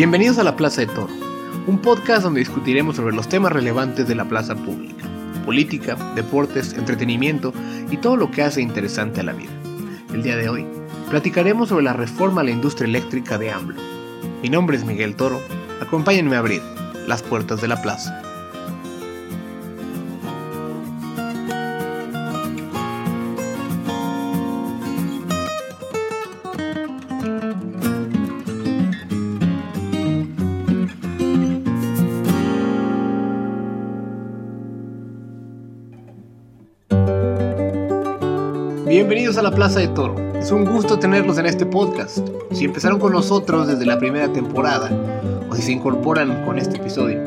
Bienvenidos a la Plaza de Toro, un podcast donde discutiremos sobre los temas relevantes de la plaza pública, política, deportes, entretenimiento y todo lo que hace interesante a la vida. El día de hoy platicaremos sobre la reforma a la industria eléctrica de AMLO. Mi nombre es Miguel Toro, acompáñenme a abrir las puertas de la plaza. A la Plaza de Toro. Es un gusto tenerlos en este podcast. Si empezaron con nosotros desde la primera temporada o si se incorporan con este episodio,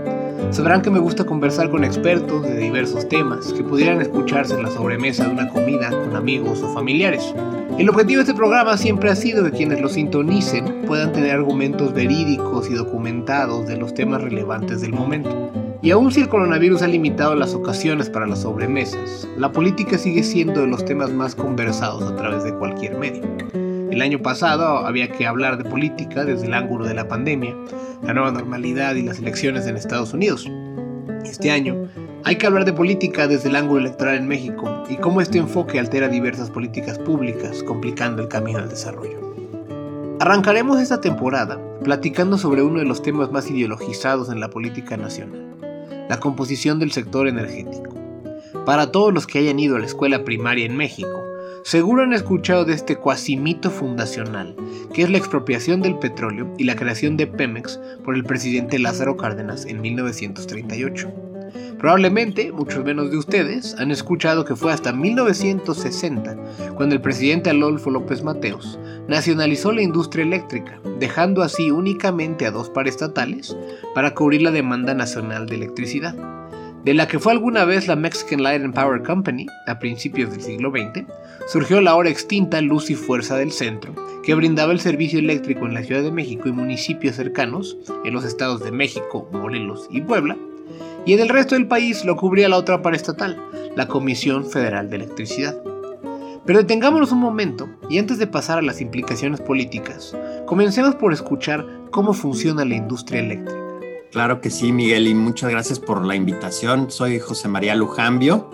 sabrán que me gusta conversar con expertos de diversos temas que pudieran escucharse en la sobremesa de una comida con amigos o familiares. El objetivo de este programa siempre ha sido que quienes lo sintonicen puedan tener argumentos verídicos y documentados de los temas relevantes del momento. Y aun si el coronavirus ha limitado las ocasiones para las sobremesas, la política sigue siendo de los temas más conversados a través de cualquier medio. El año pasado había que hablar de política desde el ángulo de la pandemia, la nueva normalidad y las elecciones en Estados Unidos. Este año hay que hablar de política desde el ángulo electoral en México y cómo este enfoque altera diversas políticas públicas, complicando el camino al desarrollo. Arrancaremos esta temporada platicando sobre uno de los temas más ideologizados en la política nacional, la composición del sector energético. Para todos los que hayan ido a la escuela primaria en México, seguro han escuchado de este cuasimito fundacional, que es la expropiación del petróleo y la creación de Pemex por el presidente Lázaro Cárdenas en 1938. Probablemente muchos menos de ustedes han escuchado que fue hasta 1960 cuando el presidente Adolfo López Mateos nacionalizó la industria eléctrica, dejando así únicamente a dos paraestatales para cubrir la demanda nacional de electricidad. De la que fue alguna vez la Mexican Light and Power Company a principios del siglo XX, surgió la ahora extinta Luz y Fuerza del Centro, que brindaba el servicio eléctrico en la Ciudad de México y municipios cercanos, en los estados de México, Morelos y Puebla, y en el resto del país lo cubría la otra paraestatal, la Comisión Federal de Electricidad. Pero detengámonos un momento y antes de pasar a las implicaciones políticas, comencemos por escuchar cómo funciona la industria eléctrica. Claro que sí, Miguel, y muchas gracias por la invitación. Soy José María Lujambio,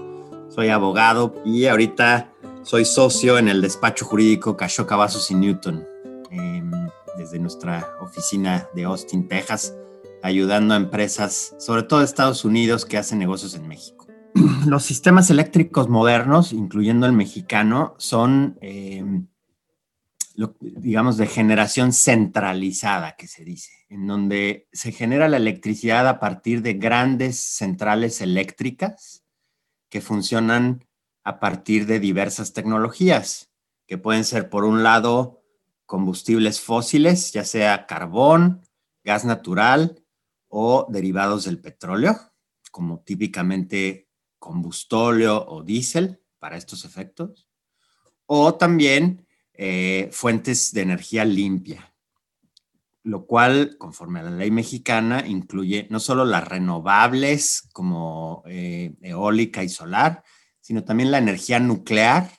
soy abogado y ahorita soy socio en el despacho jurídico Cashoca Vasos y Newton, em, desde nuestra oficina de Austin, Texas, ayudando a empresas, sobre todo de Estados Unidos, que hacen negocios en México. Los sistemas eléctricos modernos, incluyendo el mexicano, son, em, digamos, de generación centralizada, que se dice, en donde se genera la electricidad a partir de grandes centrales eléctricas que funcionan a partir de diversas tecnologías, que pueden ser, por un lado, combustibles fósiles, ya sea carbón, gas natural o derivados del petróleo, como típicamente combustóleo o diésel para estos efectos, o también eh, fuentes de energía limpia, lo cual, conforme a la ley mexicana, incluye no solo las renovables como eh, eólica y solar, sino también la energía nuclear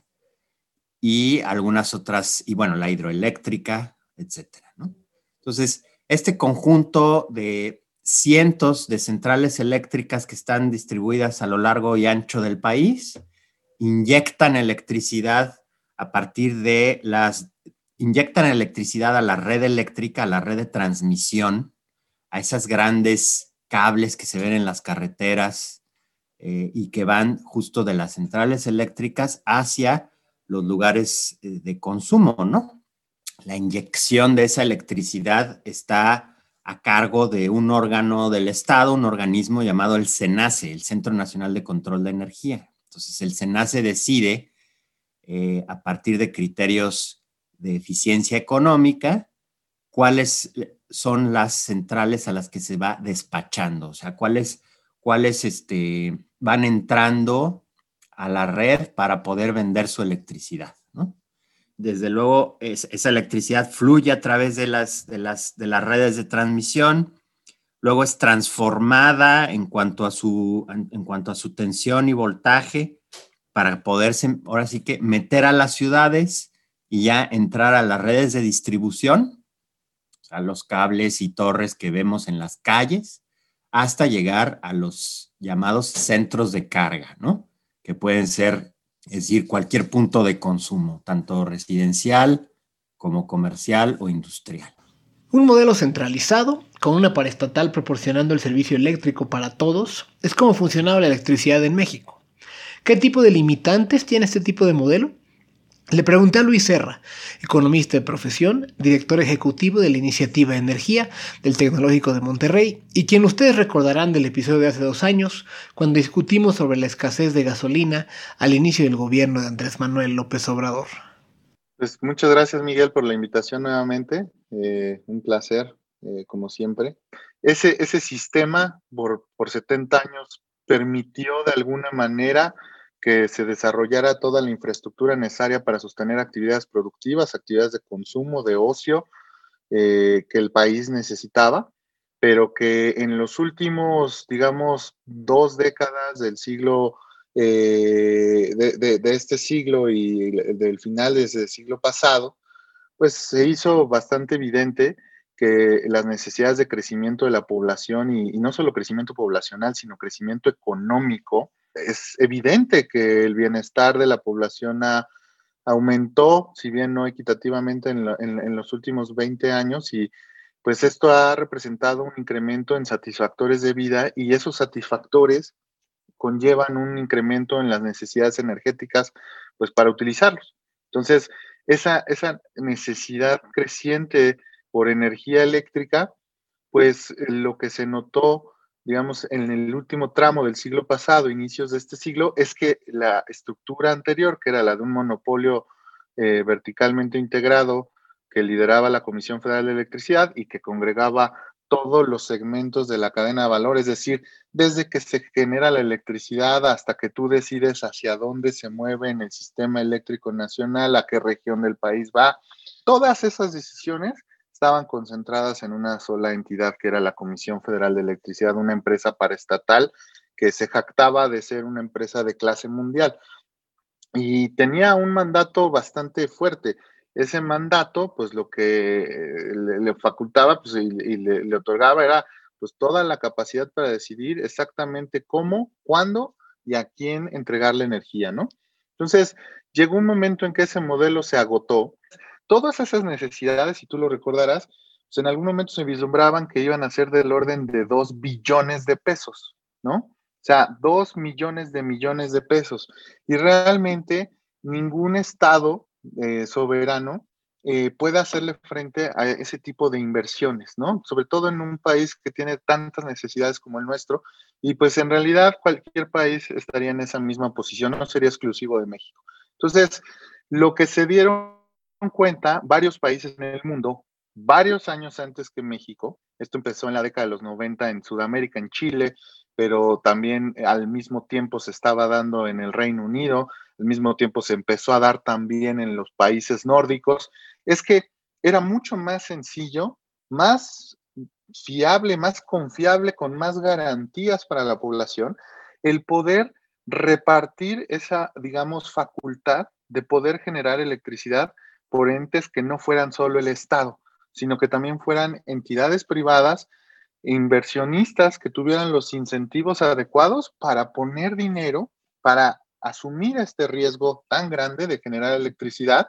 y algunas otras, y bueno, la hidroeléctrica, etcétera. Entonces, este conjunto de cientos de centrales eléctricas que están distribuidas a lo largo y ancho del país, inyectan electricidad a partir de las, inyectan electricidad a la red eléctrica, a la red de transmisión, a esas grandes cables que se ven en las carreteras eh, y que van justo de las centrales eléctricas hacia los lugares eh, de consumo, ¿no? La inyección de esa electricidad está a cargo de un órgano del Estado, un organismo llamado el CENACE, el Centro Nacional de Control de Energía. Entonces, el CENACE decide, eh, a partir de criterios de eficiencia económica, cuáles son las centrales a las que se va despachando, o sea, cuáles, cuáles este, van entrando a la red para poder vender su electricidad desde luego esa electricidad fluye a través de las, de, las, de las redes de transmisión, luego es transformada en cuanto a su, en cuanto a su tensión y voltaje para poderse, ahora sí que, meter a las ciudades y ya entrar a las redes de distribución, a los cables y torres que vemos en las calles, hasta llegar a los llamados centros de carga, ¿no? Que pueden ser, es decir, cualquier punto de consumo, tanto residencial como comercial o industrial. Un modelo centralizado, con una paraestatal proporcionando el servicio eléctrico para todos, es como funcionaba la electricidad en México. ¿Qué tipo de limitantes tiene este tipo de modelo? Le pregunté a Luis Serra, economista de profesión, director ejecutivo de la iniciativa Energía del Tecnológico de Monterrey, y quien ustedes recordarán del episodio de hace dos años, cuando discutimos sobre la escasez de gasolina al inicio del gobierno de Andrés Manuel López Obrador. Pues muchas gracias Miguel por la invitación nuevamente, eh, un placer, eh, como siempre. Ese, ese sistema por, por 70 años permitió de alguna manera que se desarrollara toda la infraestructura necesaria para sostener actividades productivas, actividades de consumo, de ocio eh, que el país necesitaba, pero que en los últimos, digamos, dos décadas del siglo, eh, de, este siglo y del final de ese siglo pasado, pues se hizo bastante evidente que las necesidades de crecimiento de la población y no solo crecimiento poblacional, sino crecimiento económico, es evidente que el bienestar de la población aumentó, si bien no equitativamente en, los últimos 20 años, y pues esto ha representado un incremento en satisfactores de vida y esos satisfactores conllevan un incremento en las necesidades energéticas, pues para utilizarlos. Entonces, esa, esa necesidad creciente por energía eléctrica, pues lo que se notó digamos, en el último tramo del siglo pasado, inicios de este siglo, es que la estructura anterior, que era la de un monopolio eh, verticalmente integrado que lideraba la Comisión Federal de Electricidad y que congregaba todos los segmentos de la cadena de valor, es decir, desde que se genera la electricidad hasta que tú decides hacia dónde se mueve en el sistema eléctrico nacional, a qué región del país va. Todas esas decisiones estaban concentradas en una sola entidad que era la Comisión Federal de Electricidad, una empresa paraestatal que se jactaba de ser una empresa de clase mundial y tenía un mandato bastante fuerte. Ese mandato, pues lo que eh, le, facultaba pues, y, le, otorgaba era pues toda la capacidad para decidir exactamente cómo, cuándo y a quién entregar la energía, ¿no? Entonces, llegó un momento en que ese modelo se agotó todas esas necesidades, si tú lo recordarás, pues en algún momento se vislumbraban que iban a ser del orden de dos billones de pesos, ¿no? O sea, dos millones de millones de pesos. Y realmente ningún Estado eh, soberano eh, puede hacerle frente a ese tipo de inversiones, ¿no? Sobre todo en un país que tiene tantas necesidades como el nuestro. Y pues en realidad cualquier país estaría en esa misma posición, no sería exclusivo de México. Entonces, lo que se dieron cuenta varios países en el mundo, varios años antes que México. Esto empezó en la década de los 90 en Sudamérica, en Chile, pero también al mismo tiempo se estaba dando en el Reino Unido, al mismo tiempo se empezó a dar también en los países nórdicos. Es que era mucho más sencillo, más fiable, más confiable, con más garantías para la población, el poder repartir esa, digamos, facultad de poder generar electricidad por entes que no fueran solo el Estado, sino que también fueran entidades privadas, inversionistas que tuvieran los incentivos adecuados para poner dinero, para asumir este riesgo tan grande de generar electricidad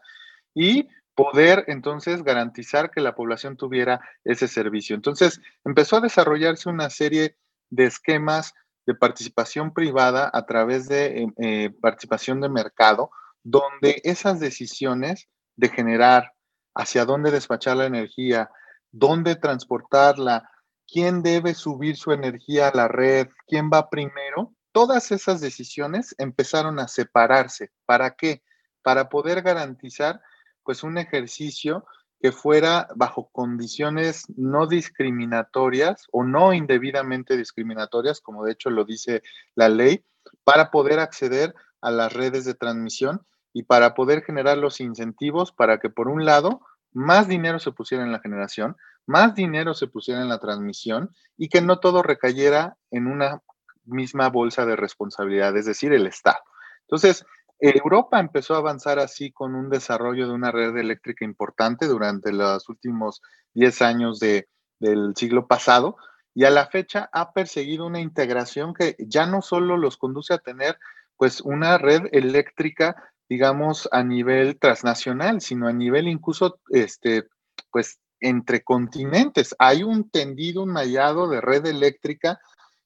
y poder entonces garantizar que la población tuviera ese servicio. Entonces empezó a desarrollarse una serie de esquemas de participación privada a través de eh, eh, participación de mercado, donde esas decisiones de generar, hacia dónde despachar la energía, dónde transportarla, quién debe subir su energía a la red, quién va primero, todas esas decisiones empezaron a separarse. ¿Para qué? Para poder garantizar pues un ejercicio que fuera bajo condiciones no discriminatorias o no indebidamente discriminatorias, como de hecho lo dice la ley, para poder acceder a las redes de transmisión y para poder generar los incentivos para que, por un lado, más dinero se pusiera en la generación, más dinero se pusiera en la transmisión y que no todo recayera en una misma bolsa de responsabilidad, es decir, el Estado. Entonces, Europa empezó a avanzar así con un desarrollo de una red eléctrica importante durante los últimos 10 años del siglo pasado y a la fecha ha perseguido una integración que ya no solo los conduce a tener pues una red eléctrica, digamos, a nivel transnacional, sino a nivel incluso, este, pues, entre continentes. Hay un tendido, un mallado de red eléctrica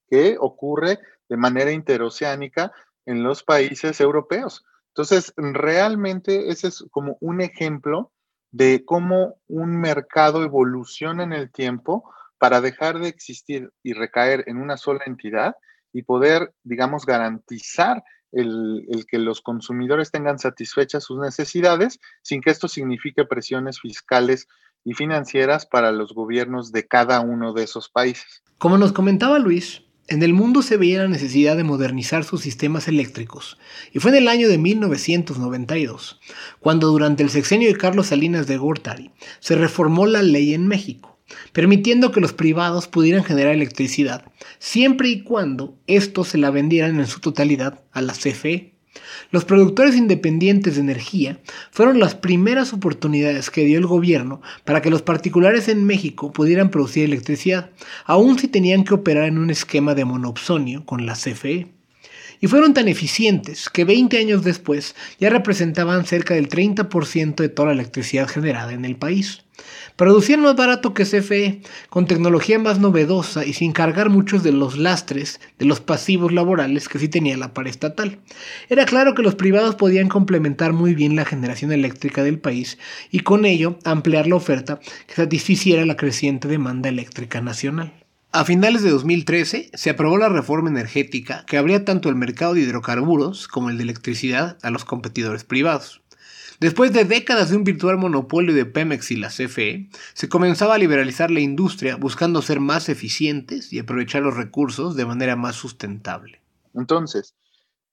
que ocurre de manera interoceánica en los países europeos. Entonces, realmente ese es como un ejemplo de cómo un mercado evoluciona en el tiempo para dejar de existir y recaer en una sola entidad y poder, digamos, garantizar el, que los consumidores tengan satisfechas sus necesidades sin que esto signifique presiones fiscales y financieras para los gobiernos de cada uno de esos países. Como nos comentaba Luis, en el mundo se veía la necesidad de modernizar sus sistemas eléctricos, y fue en el año de 1992, cuando durante el sexenio de Carlos Salinas de Gortari se reformó la ley en México, permitiendo que los privados pudieran generar electricidad, siempre y cuando estos se la vendieran en su totalidad a la CFE. Los productores independientes de energía fueron las primeras oportunidades que dio el gobierno para que los particulares en México pudieran producir electricidad, aun si tenían que operar en un esquema de monopsonio con la CFE y fueron tan eficientes que 20 años después ya representaban cerca del 30% de toda la electricidad generada en el país. Producían más barato que CFE, con tecnología más novedosa y sin cargar muchos de los lastres de los pasivos laborales que sí tenía la estatal. Era claro que los privados podían complementar muy bien la generación eléctrica del país y con ello ampliar la oferta que satisficiera la creciente demanda eléctrica nacional. A finales de 2013 se aprobó la reforma energética que abría tanto el mercado de hidrocarburos como el de electricidad a los competidores privados. Después de décadas de un virtual monopolio de Pemex y la CFE, se comenzaba a liberalizar la industria buscando ser más eficientes y aprovechar los recursos de manera más sustentable. Entonces,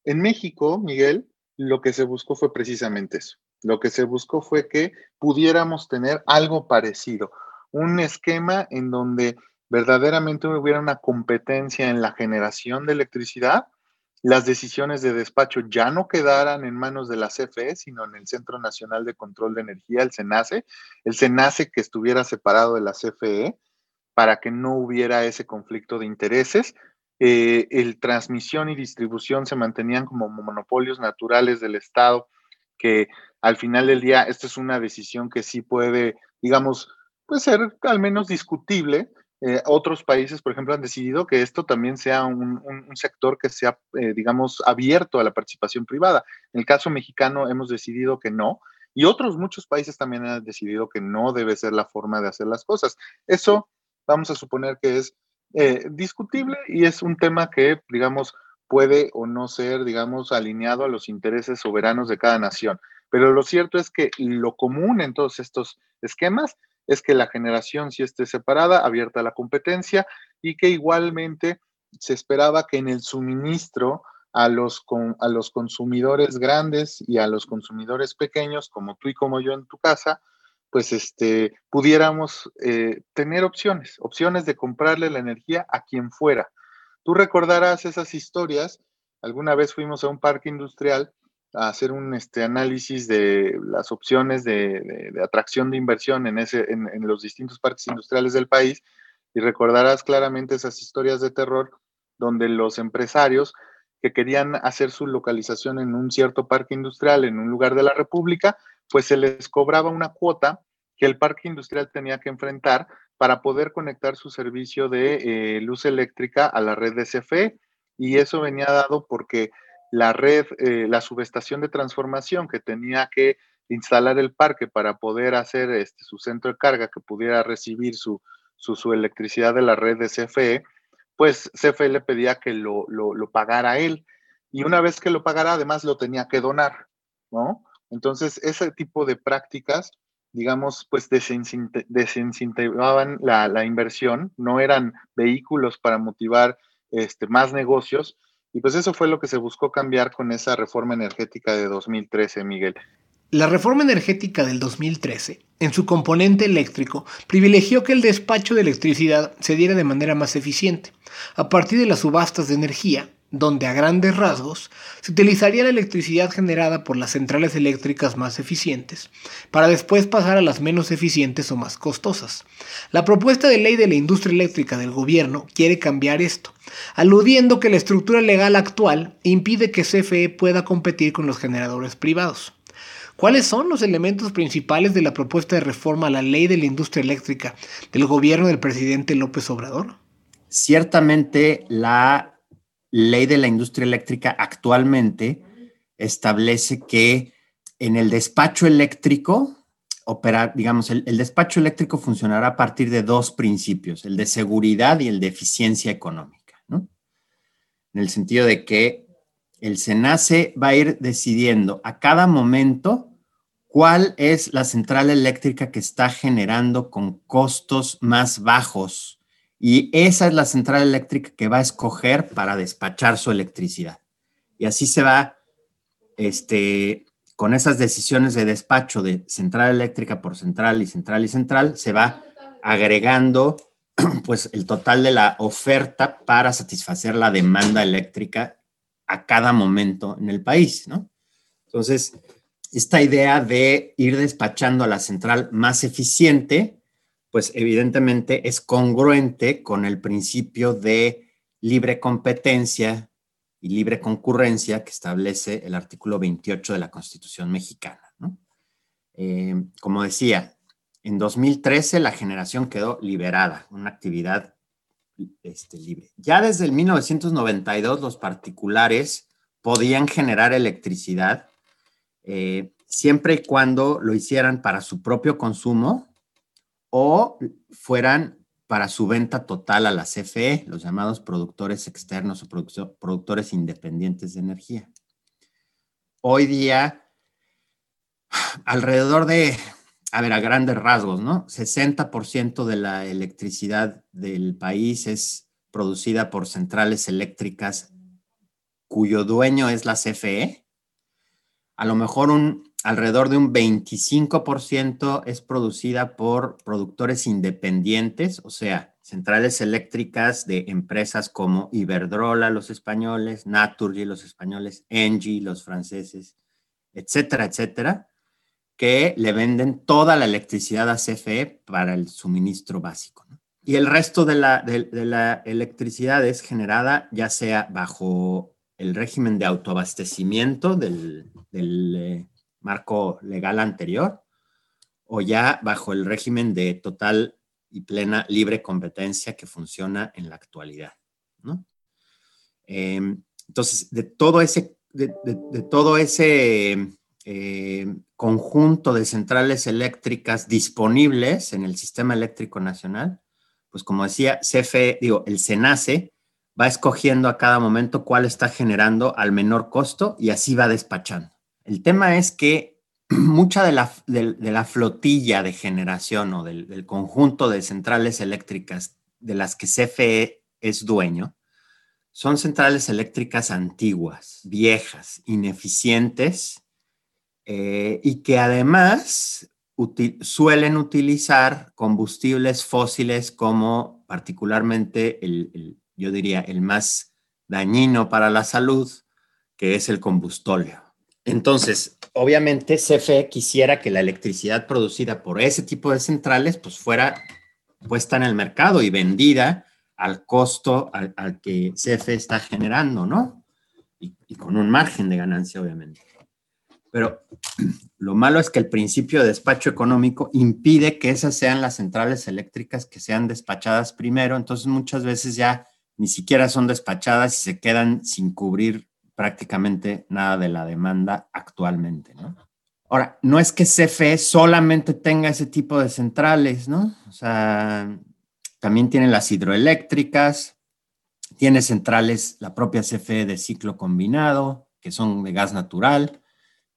en México, Miguel, lo que se buscó fue precisamente eso. Lo que se buscó fue que pudiéramos tener algo parecido, un esquema en donde verdaderamente hubiera una competencia en la generación de electricidad, las decisiones de despacho ya no quedaran en manos de la CFE, sino en el Centro Nacional de Control de Energía, el CENACE, el CENACE que estuviera separado de la CFE para que no hubiera ese conflicto de intereses. Eh, el transmisión y distribución se mantenían como monopolios naturales del Estado, que al final del día, esta es una decisión que sí puede, digamos, puede ser al menos discutible, eh, otros países, por ejemplo, han decidido que esto también sea un, sector que sea, eh, digamos, abierto a la participación privada. En el caso mexicano hemos decidido que no, y otros muchos países también han decidido que no debe ser la forma de hacer las cosas. Eso vamos a suponer que es eh, discutible y es un tema que, digamos, puede o no ser, digamos, alineado a los intereses soberanos de cada nación. Pero lo cierto es que lo común en todos estos esquemas es que la generación sí esté separada, abierta a la competencia y que igualmente se esperaba que en el suministro a los, a los consumidores grandes y a los consumidores pequeños, como tú y como yo en tu casa, pues este, pudiéramos eh, tener opciones, opciones de comprarle la energía a quien fuera. Tú recordarás esas historias, alguna vez fuimos a un parque industrial hacer un este, análisis de las opciones de, atracción de inversión en, ese, en, los distintos parques industriales del país y recordarás claramente esas historias de terror donde los empresarios que querían hacer su localización en un cierto parque industrial, en un lugar de la República, pues se les cobraba una cuota que el parque industrial tenía que enfrentar para poder conectar su servicio de eh, luz eléctrica a la red de CFE. Y eso venía dado porque la red, eh, la subestación de transformación que tenía que instalar el parque para poder hacer este, su centro de carga que pudiera recibir su, su, electricidad de la red de CFE, pues CFE le pedía que lo, lo, pagara él. Y una vez que lo pagara, además lo tenía que donar, ¿no? Entonces, ese tipo de prácticas, digamos, pues desincentivaban la, la inversión, no eran vehículos para motivar este, más negocios, y pues eso fue lo que se buscó cambiar con esa reforma energética de 2013, Miguel. La reforma energética del 2013, en su componente eléctrico, privilegió que el despacho de electricidad se diera de manera más eficiente, a partir de las subastas de energía, donde a grandes rasgos se utilizaría la electricidad generada por las centrales eléctricas más eficientes, para después pasar a las menos eficientes o más costosas. La propuesta de ley de la industria eléctrica del gobierno quiere cambiar esto, aludiendo que la estructura legal actual impide que CFE pueda competir con los generadores privados. ¿Cuáles son los elementos principales de la propuesta de reforma a la ley de la industria eléctrica del gobierno del presidente López Obrador? Ciertamente la ley de la industria eléctrica actualmente establece que en el despacho eléctrico, operar, digamos, el, el, despacho eléctrico funcionará a partir de dos principios, el de seguridad y el de eficiencia económica, ¿no? En el sentido de que el SENACE va a ir decidiendo a cada momento cuál es la central eléctrica que está generando con costos más bajos. Y esa es la central eléctrica que va a escoger para despachar su electricidad. Y así se va, este, con esas decisiones de despacho de central eléctrica por central y central y central, se va agregando pues el total de la oferta para satisfacer la demanda eléctrica a cada momento en el país, ¿no? Entonces, esta idea de ir despachando a la central más eficiente, pues evidentemente es congruente con el principio de libre competencia y libre concurrencia que establece el artículo 28 de la Constitución mexicana. Eh, como decía, en 2013 la generación quedó liberada, una actividad este, libre. Ya desde el 1992 los particulares podían generar electricidad eh, siempre y cuando lo hicieran para su propio consumo o fueran para su venta total a la CFE, los llamados productores externos o productores independientes de energía. Hoy día, alrededor de, a ver, a grandes rasgos, ¿no? 60% de la electricidad del país es producida por centrales eléctricas cuyo dueño es la CFE a lo mejor un, alrededor de un 25% es producida por productores independientes, o sea, centrales eléctricas de empresas como Iberdrola, los españoles, Naturgy, los españoles, Engie, los franceses, etcétera, etcétera, que le venden toda la electricidad a CFE para el suministro básico. Y el resto de la, de la electricidad es generada ya sea bajo el régimen de autoabastecimiento del, eh, marco legal anterior o ya bajo el régimen de total y plena libre competencia que funciona en la actualidad. Em, entonces, de todo ese, de, todo ese eh, conjunto de centrales eléctricas disponibles en el sistema eléctrico nacional, pues como decía, CFE, digo, el SENACE va escogiendo a cada momento cuál está generando al menor costo y así va despachando. El tema es que mucha de la, de, la flotilla de generación o del, conjunto de centrales eléctricas de las que CFE es dueño son centrales eléctricas antiguas, viejas, ineficientes eh, y que además suelen utilizar combustibles fósiles como particularmente el, yo diría, el más dañino para la salud, que es el combustóleo. Entonces, obviamente CFE quisiera que la electricidad producida por ese tipo de centrales pues fuera puesta en el mercado y vendida al costo al, que CFE está generando, ¿no? Y, y, con un margen de ganancia, obviamente. Pero lo malo es que el principio de despacho económico impide que esas sean las centrales eléctricas que sean despachadas primero, entonces muchas veces ya ni siquiera son despachadas y se quedan sin cubrir prácticamente nada de la demanda actualmente, ¿no? Ahora, no es que CFE solamente tenga ese tipo de centrales, ¿no? O sea, también tiene las hidroeléctricas, tiene centrales, la propia CFE de ciclo combinado, que son de gas natural,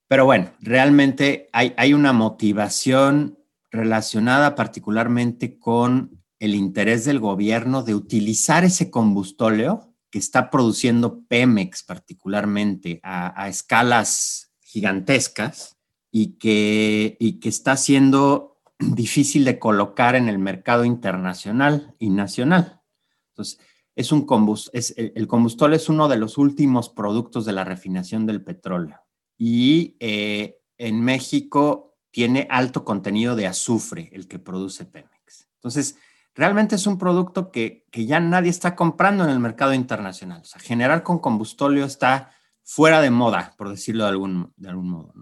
pero bueno, realmente hay, hay una motivación relacionada particularmente con el interés del gobierno de utilizar ese combustóleo que está produciendo Pemex particularmente a, escalas gigantescas y que, y que está siendo difícil de colocar en el mercado internacional y nacional. Entonces, es un es, el combustóleo es uno de los últimos productos de la refinación del petróleo y eh, en México tiene alto contenido de azufre, el que produce Pemex. Entonces, realmente es un producto que, ya nadie está comprando en el mercado internacional. O sea, generar con combustóleo está fuera de moda, por decirlo de algún, de algún modo.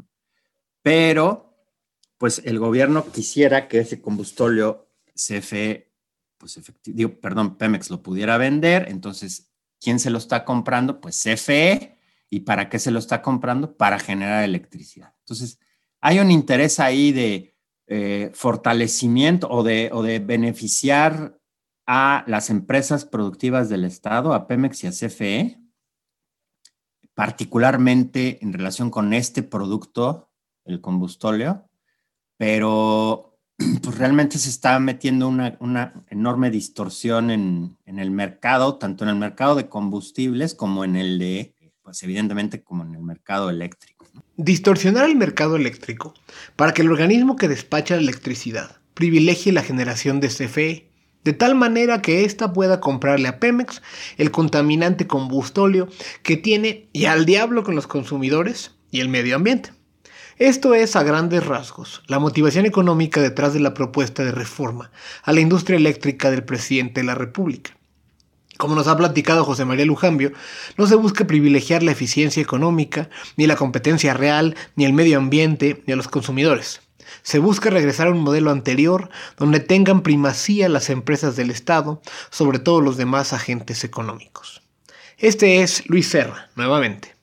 Pero, pues el gobierno quisiera que ese combustóleo CFE pues efectivo, perdón, Pemex lo pudiera vender, entonces, ¿quién se lo está comprando? Pues CFE. ¿Y para qué se lo está comprando? Para generar electricidad. Entonces, hay un interés ahí de eh, fortalecimiento o de, o de beneficiar a las empresas productivas del Estado, a Pemex y a CFE, particularmente en relación con este producto, el combustóleo, pero pues realmente se está metiendo una, enorme distorsión en, el mercado, tanto en el mercado de combustibles como en el de, pues evidentemente como en el mercado eléctrico. Distorsionar el mercado eléctrico para que el organismo que despacha la electricidad privilegie la generación de CFE, de tal manera que ésta pueda comprarle a Pemex el contaminante combustóleo que tiene y al diablo con los consumidores y el medio ambiente. Esto es, a grandes rasgos, la motivación económica detrás de la propuesta de reforma a la industria eléctrica del presidente de la República. Como nos ha platicado José María Lujambio, no se busca privilegiar la eficiencia económica, ni la competencia real, ni el medio ambiente, ni a los consumidores. Se busca regresar a un modelo anterior donde tengan primacía las empresas del Estado sobre todos los demás agentes económicos. Este es Luis Serra, nuevamente.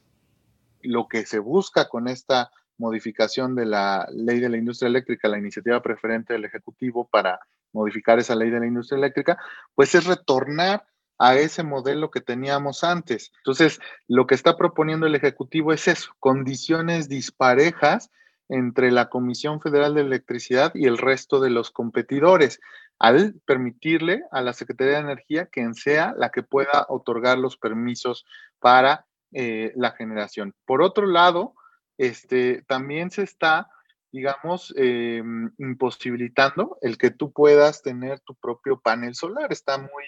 Lo que se busca con esta modificación de la ley de la industria eléctrica, la iniciativa preferente del Ejecutivo para modificar esa ley de la industria eléctrica, pues es retornar a ese modelo que teníamos antes. Entonces, lo que está proponiendo el Ejecutivo es eso, condiciones disparejas entre la Comisión Federal de Electricidad y el resto de los competidores, al permitirle a la Secretaría de Energía quien sea la que pueda otorgar los permisos para eh, la generación. Por otro lado, este, también se está, digamos, em, imposibilitando el que tú puedas tener tu propio panel solar. Está muy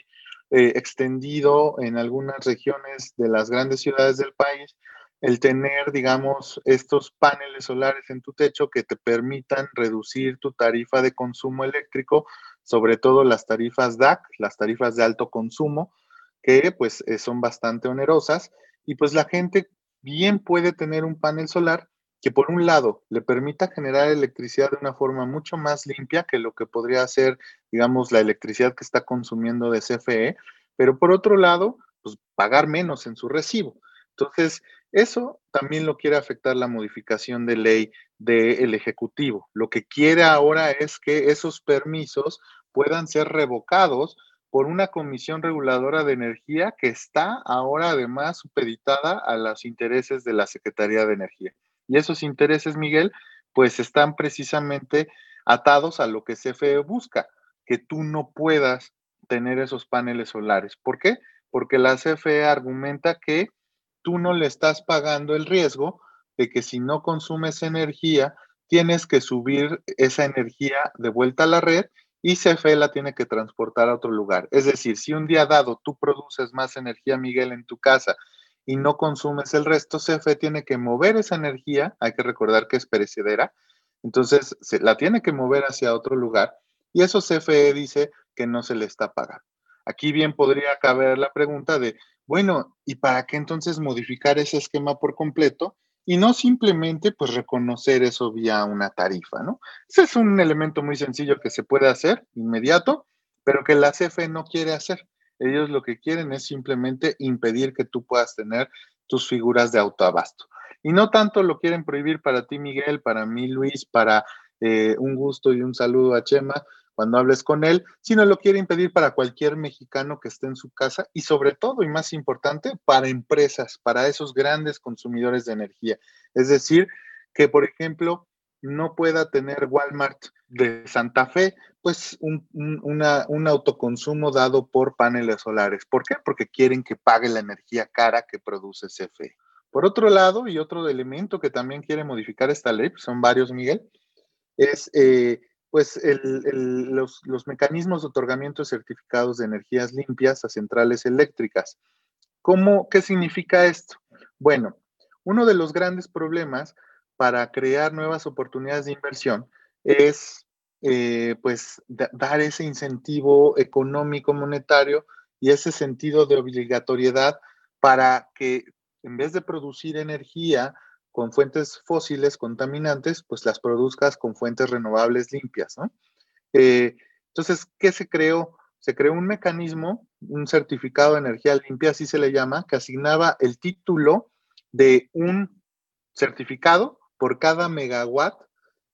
eh, extendido en algunas regiones de las grandes ciudades del país el tener, digamos, estos paneles solares en tu techo que te permitan reducir tu tarifa de consumo eléctrico, sobre todo las tarifas DAC, las tarifas de alto consumo, que pues eh, son bastante onerosas. Y pues la gente bien puede tener un panel solar que por un lado le permita generar electricidad de una forma mucho más limpia que lo que podría ser, digamos, la electricidad que está consumiendo de CFE, pero por otro lado, pues pagar menos en su recibo. Entonces, eso también lo quiere afectar la modificación de ley del Ejecutivo. Lo que quiere ahora es que esos permisos puedan ser revocados por una comisión reguladora de energía que está ahora además supeditada a los intereses de la Secretaría de Energía. Y esos intereses, Miguel, pues están precisamente atados a lo que CFE busca, que tú no puedas tener esos paneles solares. ¿Por qué? Porque la CFE argumenta que tú no le estás pagando el riesgo de que si no consumes energía, tienes que subir esa energía de vuelta a la red y CFE la tiene que transportar a otro lugar. Es decir, si un día dado tú produces más energía, Miguel, en tu casa y no consumes el resto, CFE tiene que mover esa energía, hay que recordar que es perecedera, entonces se la tiene que mover hacia otro lugar y eso CFE dice que no se le está pagando. Aquí bien podría caber la pregunta de, bueno, ¿y para qué entonces modificar ese esquema por completo? y no simplemente pues reconocer eso vía una tarifa, ¿no? Ese es un elemento muy sencillo que se puede hacer inmediato, pero que la CFE no quiere hacer. Ellos lo que quieren es simplemente impedir que tú puedas tener tus figuras de autoabasto. Y no tanto lo quieren prohibir para ti, Miguel, para mí, Luis, para eh, un gusto y un saludo a Chema, cuando hables con él, sino lo quiere impedir para cualquier mexicano que esté en su casa y sobre todo, y más importante, para empresas, para esos grandes consumidores de energía. Es decir, que por ejemplo no pueda tener Walmart de Santa Fe, pues un, autoconsumo dado por paneles solares. ¿Por qué? Porque quieren que pague la energía cara que produce CFE. Por otro lado, y otro elemento que también quiere modificar esta ley, pues son varios, Miguel, es eh, pues los, mecanismos de otorgamiento de certificados de energías limpias a centrales eléctricas. ¿Cómo, ¿Qué significa esto? Bueno, uno de los grandes problemas para crear nuevas oportunidades de inversión es eh, pues dar ese incentivo económico monetario y ese sentido de obligatoriedad para que en vez de producir energía con fuentes fósiles contaminantes, pues las produzcas con fuentes renovables limpias, ¿no? Eh, entonces, ¿qué se creó? Se creó un mecanismo, un certificado de energía limpia, así se le llama, que asignaba el título de un certificado por cada megawatt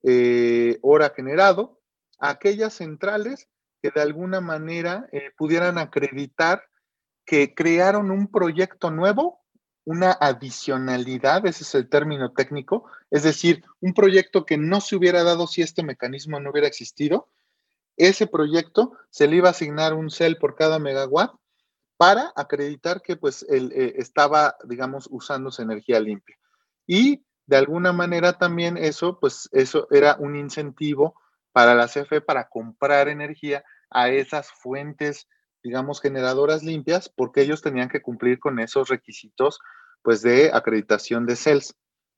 eh, hora generado aquellas centrales que de alguna manera eh, pudieran acreditar que crearon un proyecto nuevo una adicionalidad, ese es el término técnico, es decir, un proyecto que no se hubiera dado si este mecanismo no hubiera existido, ese proyecto se le iba a asignar un cel por cada megawatt para acreditar que pues él, eh, estaba, digamos, usándose energía limpia. Y de alguna manera también eso, pues eso era un incentivo para la CFE para comprar energía a esas fuentes, digamos, generadoras limpias, porque ellos tenían que cumplir con esos requisitos pues de acreditación de CELS.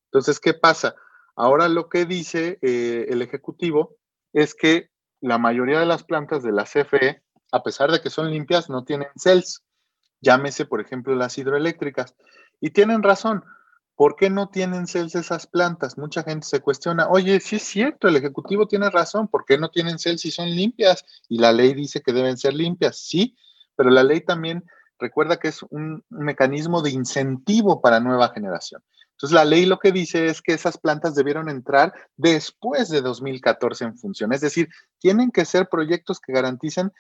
Entonces, ¿qué pasa? Ahora lo que dice eh, el Ejecutivo es que la mayoría de las plantas de la CFE, a pesar de que son limpias, no tienen CELS. Llámese, por ejemplo, las hidroeléctricas. Y tienen razón. ¿Por qué no tienen CELS esas plantas? Mucha gente se cuestiona, oye, sí es cierto, el Ejecutivo tiene razón, ¿por qué no tienen CELS si son limpias? Y la ley dice que deben ser limpias, sí, pero la ley también Recuerda que es un mecanismo de incentivo para nueva generación. Entonces, la ley lo que dice es que esas plantas debieron entrar después de 2014 en función. Es decir, tienen que ser proyectos que garanticen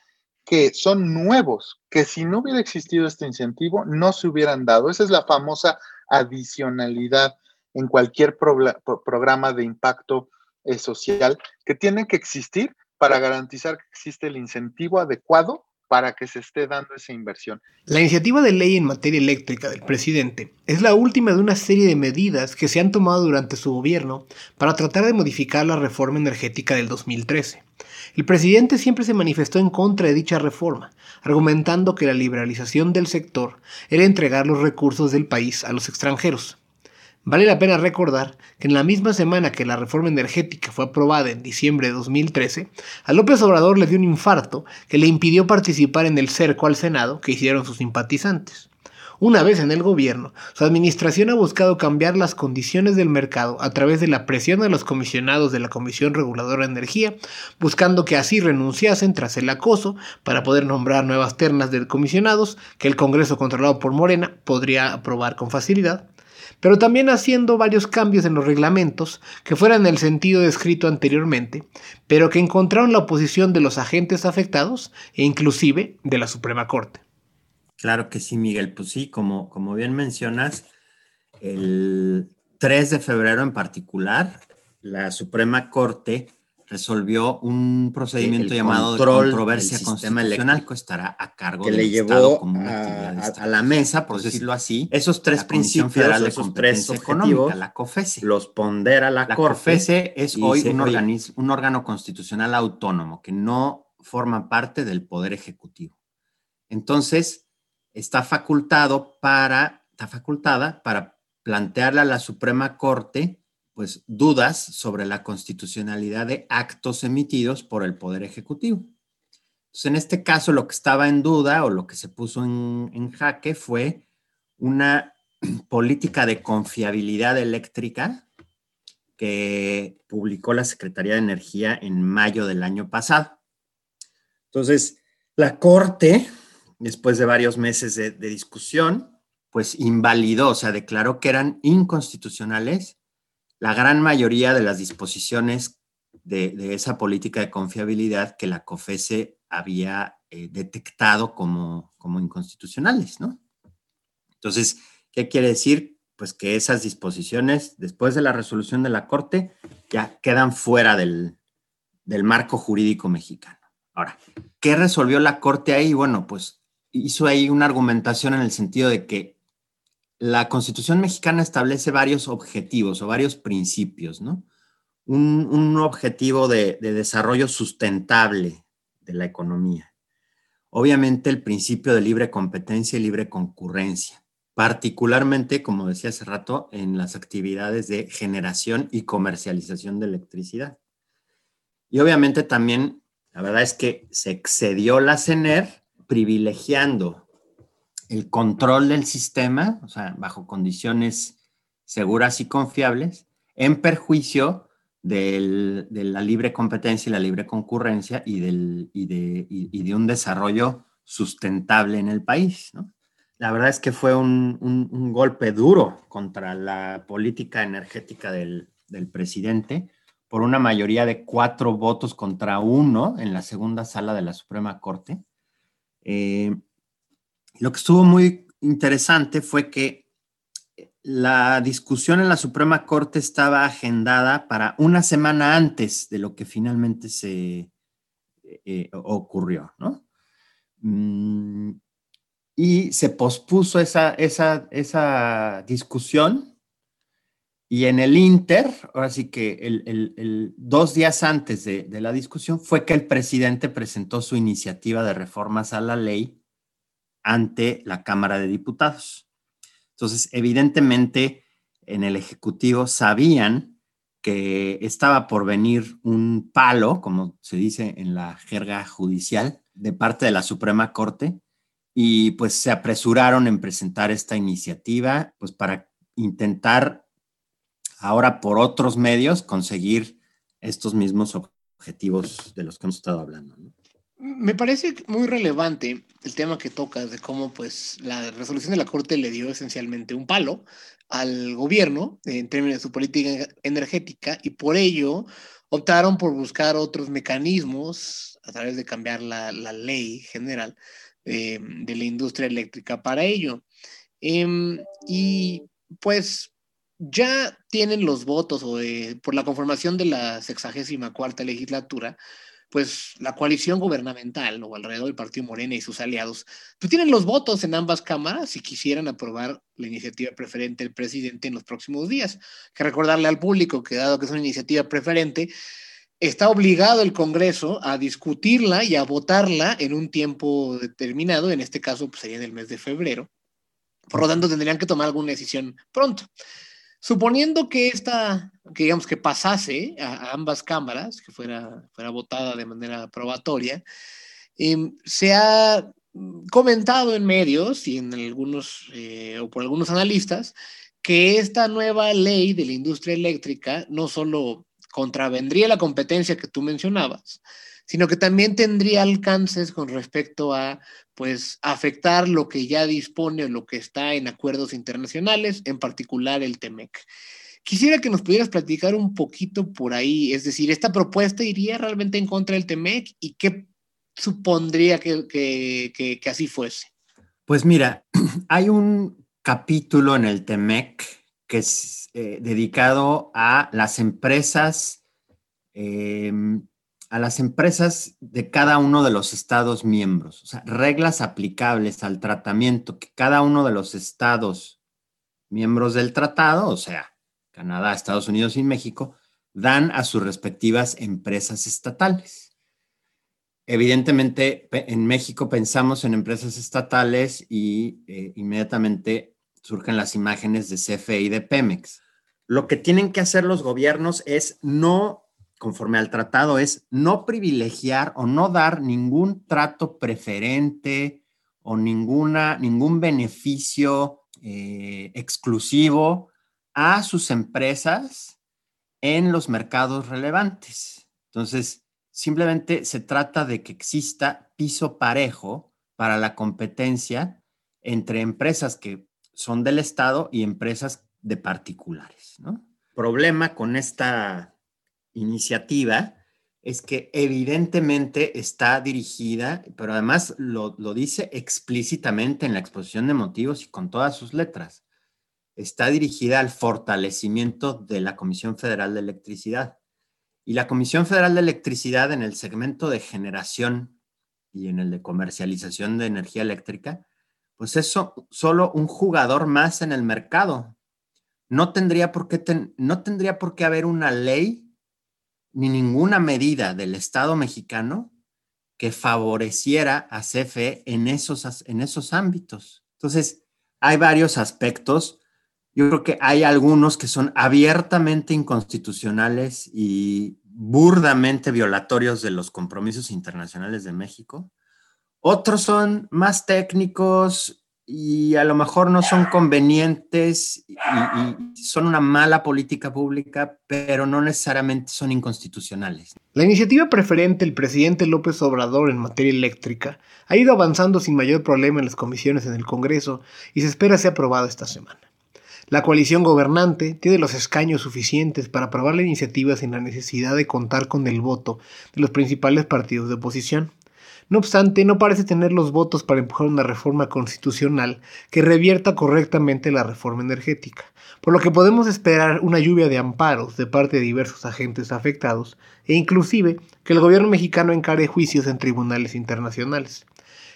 que son nuevos, que si no hubiera existido este incentivo, no se hubieran dado. Esa es la famosa adicionalidad en cualquier programa de impacto eh, social que tiene que existir para garantizar que existe el incentivo adecuado para que se esté dando esa inversión. La iniciativa de ley en materia eléctrica del presidente es la última de una serie de medidas que se han tomado durante su gobierno para tratar de modificar la reforma energética del 2013. El presidente siempre se manifestó en contra de dicha reforma, argumentando que la liberalización del sector era entregar los recursos del país a los extranjeros. Vale la pena recordar que en la misma semana que la reforma energética fue aprobada en diciembre de 2013, a López Obrador le dio un infarto que le impidió participar en el cerco al Senado que hicieron sus simpatizantes. Una vez en el gobierno, su administración ha buscado cambiar las condiciones del mercado a través de la presión de los comisionados de la Comisión Reguladora de Energía, buscando que así renunciasen tras el acoso para poder nombrar nuevas ternas de comisionados que el Congreso controlado por Morena podría aprobar con facilidad pero también haciendo varios cambios en los reglamentos que fueran en el sentido descrito anteriormente, pero que encontraron la oposición de los agentes afectados e inclusive de la Suprema Corte. Claro que sí, Miguel. Pues sí, como, como bien mencionas, el 3 de febrero en particular, la Suprema Corte resolvió un procedimiento llamado control de controversia sistema eléctrico estará a cargo que del le llevó Estado como a, a, la mesa, por decirlo así, esos tres principios federal de competencia económica, la COFESE. Los pondera la, la COFESE. es hoy un, organismo, un órgano constitucional autónomo que no forma parte del Poder Ejecutivo. Entonces, está facultado para, está facultada para plantearle a la Suprema Corte pues, dudas sobre la constitucionalidad de actos emitidos por el Poder Ejecutivo. Entonces, en este caso, lo que estaba en duda o lo que se puso en, en jaque fue una política de confiabilidad eléctrica que publicó la Secretaría de Energía en mayo del año pasado. Entonces, la Corte, después de varios meses de, de discusión, pues invalidó, o sea, declaró que eran inconstitucionales la gran mayoría de las disposiciones de, esa política de confiabilidad que la COFESE había eh, detectado como, como inconstitucionales, ¿no? Entonces, ¿qué quiere decir? Pues que esas disposiciones, después de la resolución de la Corte, ya quedan fuera del, del marco jurídico mexicano. Ahora, ¿qué resolvió la Corte ahí? Bueno, pues hizo ahí una argumentación en el sentido de que la Constitución mexicana establece varios objetivos o varios principios, ¿no? un, objetivo de, de desarrollo sustentable de la economía. Obviamente el principio de libre competencia y libre concurrencia, particularmente, como decía hace rato, en las actividades de generación y comercialización de electricidad. Y obviamente también, la verdad es que se excedió la CENER privilegiando el control del sistema, o sea, bajo condiciones seguras y confiables, en perjuicio de la libre competencia y la libre concurrencia y, de, un desarrollo sustentable en el país. La verdad es que fue un, golpe duro contra la política energética del, presidente por una mayoría de cuatro votos contra uno en la segunda sala de la Suprema Corte. Eh, lo que estuvo muy interesante fue que la discusión en la Suprema Corte estaba agendada para una semana antes de lo que finalmente se eh, ocurrió, ¿no? Mm, y se pospuso esa, esa, discusión y en el Inter, ahora que el, dos días antes de la discusión fue que el presidente presentó su iniciativa de reformas a la ley ante la Cámara de Diputados. Entonces, evidentemente, en el Ejecutivo sabían que estaba por venir un palo, como se dice en la jerga judicial, de parte de la Suprema Corte, y pues se apresuraron en presentar esta iniciativa, pues para intentar ahora por otros medios conseguir estos mismos objetivos de los que hemos estado hablando. ¿no? Me parece muy relevante el tema que tocas de cómo pues la resolución de la Corte le dio esencialmente un palo al gobierno en términos de su política energética y por ello optaron por buscar otros mecanismos a través de cambiar la, ley general eh, de la industria eléctrica para ello. Em, y pues ya tienen los votos o, por la conformación de la sexagésima cuarta legislatura pues la coalición gubernamental o alrededor del Partido Morena y sus aliados, pues tienen los votos en ambas cámaras si quisieran aprobar la iniciativa preferente del presidente en los próximos días. Que recordarle al público que dado que es una iniciativa preferente, está obligado el Congreso a discutirla y a votarla en un tiempo determinado, en este caso pues, sería en el mes de febrero. Por lo tanto, tendrían que tomar alguna decisión pronto. Suponiendo que esta, que digamos que pasase a, ambas cámaras, que fuera, votada de manera probatoria, em, se ha comentado en medios y en algunos, eh, o por algunos analistas, que esta nueva ley de la industria eléctrica no solo contravendría la competencia que tú mencionabas, sino que también tendría alcances con respecto a pues afectar lo que ya dispone o lo que está en acuerdos internacionales, en particular el TEMEC. Quisiera que nos pudieras platicar un poquito por ahí, es decir, ¿esta propuesta iría realmente en contra del TEMEC y qué supondría que, que, así fuese? Pues mira, hay un capítulo en el TEMEC que es eh, dedicado a las empresas em, a las empresas de cada uno de los estados miembros, o sea, reglas aplicables al tratamiento que cada uno de los estados miembros del tratado, o sea, Canadá, Estados Unidos y México, dan a sus respectivas empresas estatales. Evidentemente, en México pensamos en empresas estatales y eh, inmediatamente surgen las imágenes de CFE y de Pemex. Lo que tienen que hacer los gobiernos es no conforme al tratado es no privilegiar o no dar ningún trato preferente o ninguna, ningún beneficio eh, exclusivo a sus empresas en los mercados relevantes. Entonces, simplemente se trata de que exista piso parejo para la competencia entre empresas que son del Estado y empresas de particulares. Problema con esta iniciativa es que evidentemente está dirigida, pero además lo, dice explícitamente en la exposición de motivos y con todas sus letras, está dirigida al fortalecimiento de la Comisión Federal de Electricidad. Y la Comisión Federal de Electricidad en el segmento de generación y en el de comercialización de energía eléctrica, pues es solo un jugador más en el mercado. No tendría por qué, no tendría por qué haber una ley ni ninguna medida del Estado mexicano que favoreciera a CFE en esos, en esos ámbitos. Entonces, hay varios aspectos. Yo creo que hay algunos que son abiertamente inconstitucionales y burdamente violatorios de los compromisos internacionales de México. Otros son más técnicos y a lo mejor no son convenientes y, son una mala política pública, pero no necesariamente son inconstitucionales. La iniciativa preferente del presidente López Obrador en materia eléctrica ha ido avanzando sin mayor problema en las comisiones en el Congreso y se espera sea aprobada esta semana. La coalición gobernante tiene los escaños suficientes para aprobar la iniciativa sin la necesidad de contar con el voto de los principales partidos de oposición. No obstante, no parece tener los votos para empujar una reforma constitucional que revierta correctamente la reforma energética, por lo que podemos esperar una lluvia de amparos de parte de diversos agentes afectados e inclusive que el gobierno mexicano encare juicios en tribunales internacionales.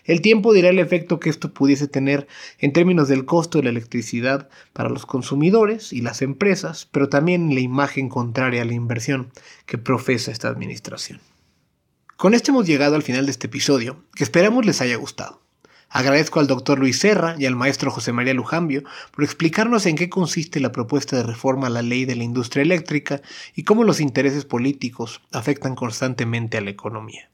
El tiempo dirá el efecto que esto pudiese tener en términos del costo de la electricidad para los consumidores y las empresas, pero también en la imagen contraria a la inversión que profesa esta administración. Con esto hemos llegado al final de este episodio, que esperamos les haya gustado. Agradezco al doctor Luis Serra y al maestro José María Lujambio por explicarnos en qué consiste la propuesta de reforma a la ley de la industria eléctrica y cómo los intereses políticos afectan constantemente a la economía.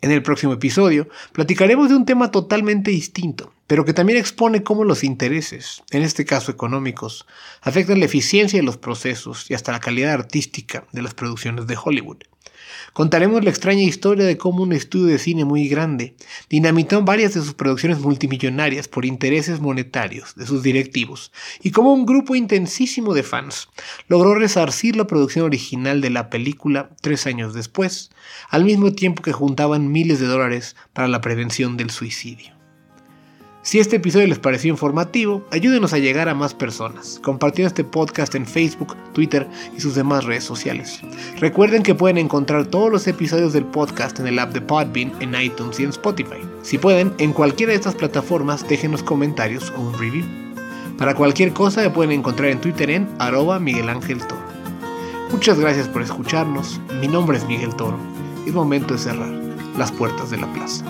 En el próximo episodio platicaremos de un tema totalmente distinto, pero que también expone cómo los intereses, en este caso económicos, afectan la eficiencia de los procesos y hasta la calidad artística de las producciones de Hollywood. Contaremos la extraña historia de cómo un estudio de cine muy grande dinamitó varias de sus producciones multimillonarias por intereses monetarios de sus directivos y cómo un grupo intensísimo de fans logró resarcir la producción original de la película tres años después, al mismo tiempo que juntaban miles de dólares para la prevención del suicidio. Si este episodio les pareció informativo, ayúdenos a llegar a más personas, compartiendo este podcast en Facebook, Twitter y sus demás redes sociales. Recuerden que pueden encontrar todos los episodios del podcast en el app de Podbean, en iTunes y en Spotify. Si pueden, en cualquiera de estas plataformas déjenos comentarios o un review. Para cualquier cosa me pueden encontrar en Twitter en arroba Miguel Ángel Toro. Muchas gracias por escucharnos, mi nombre es Miguel Toro. Es momento de cerrar las puertas de la plaza.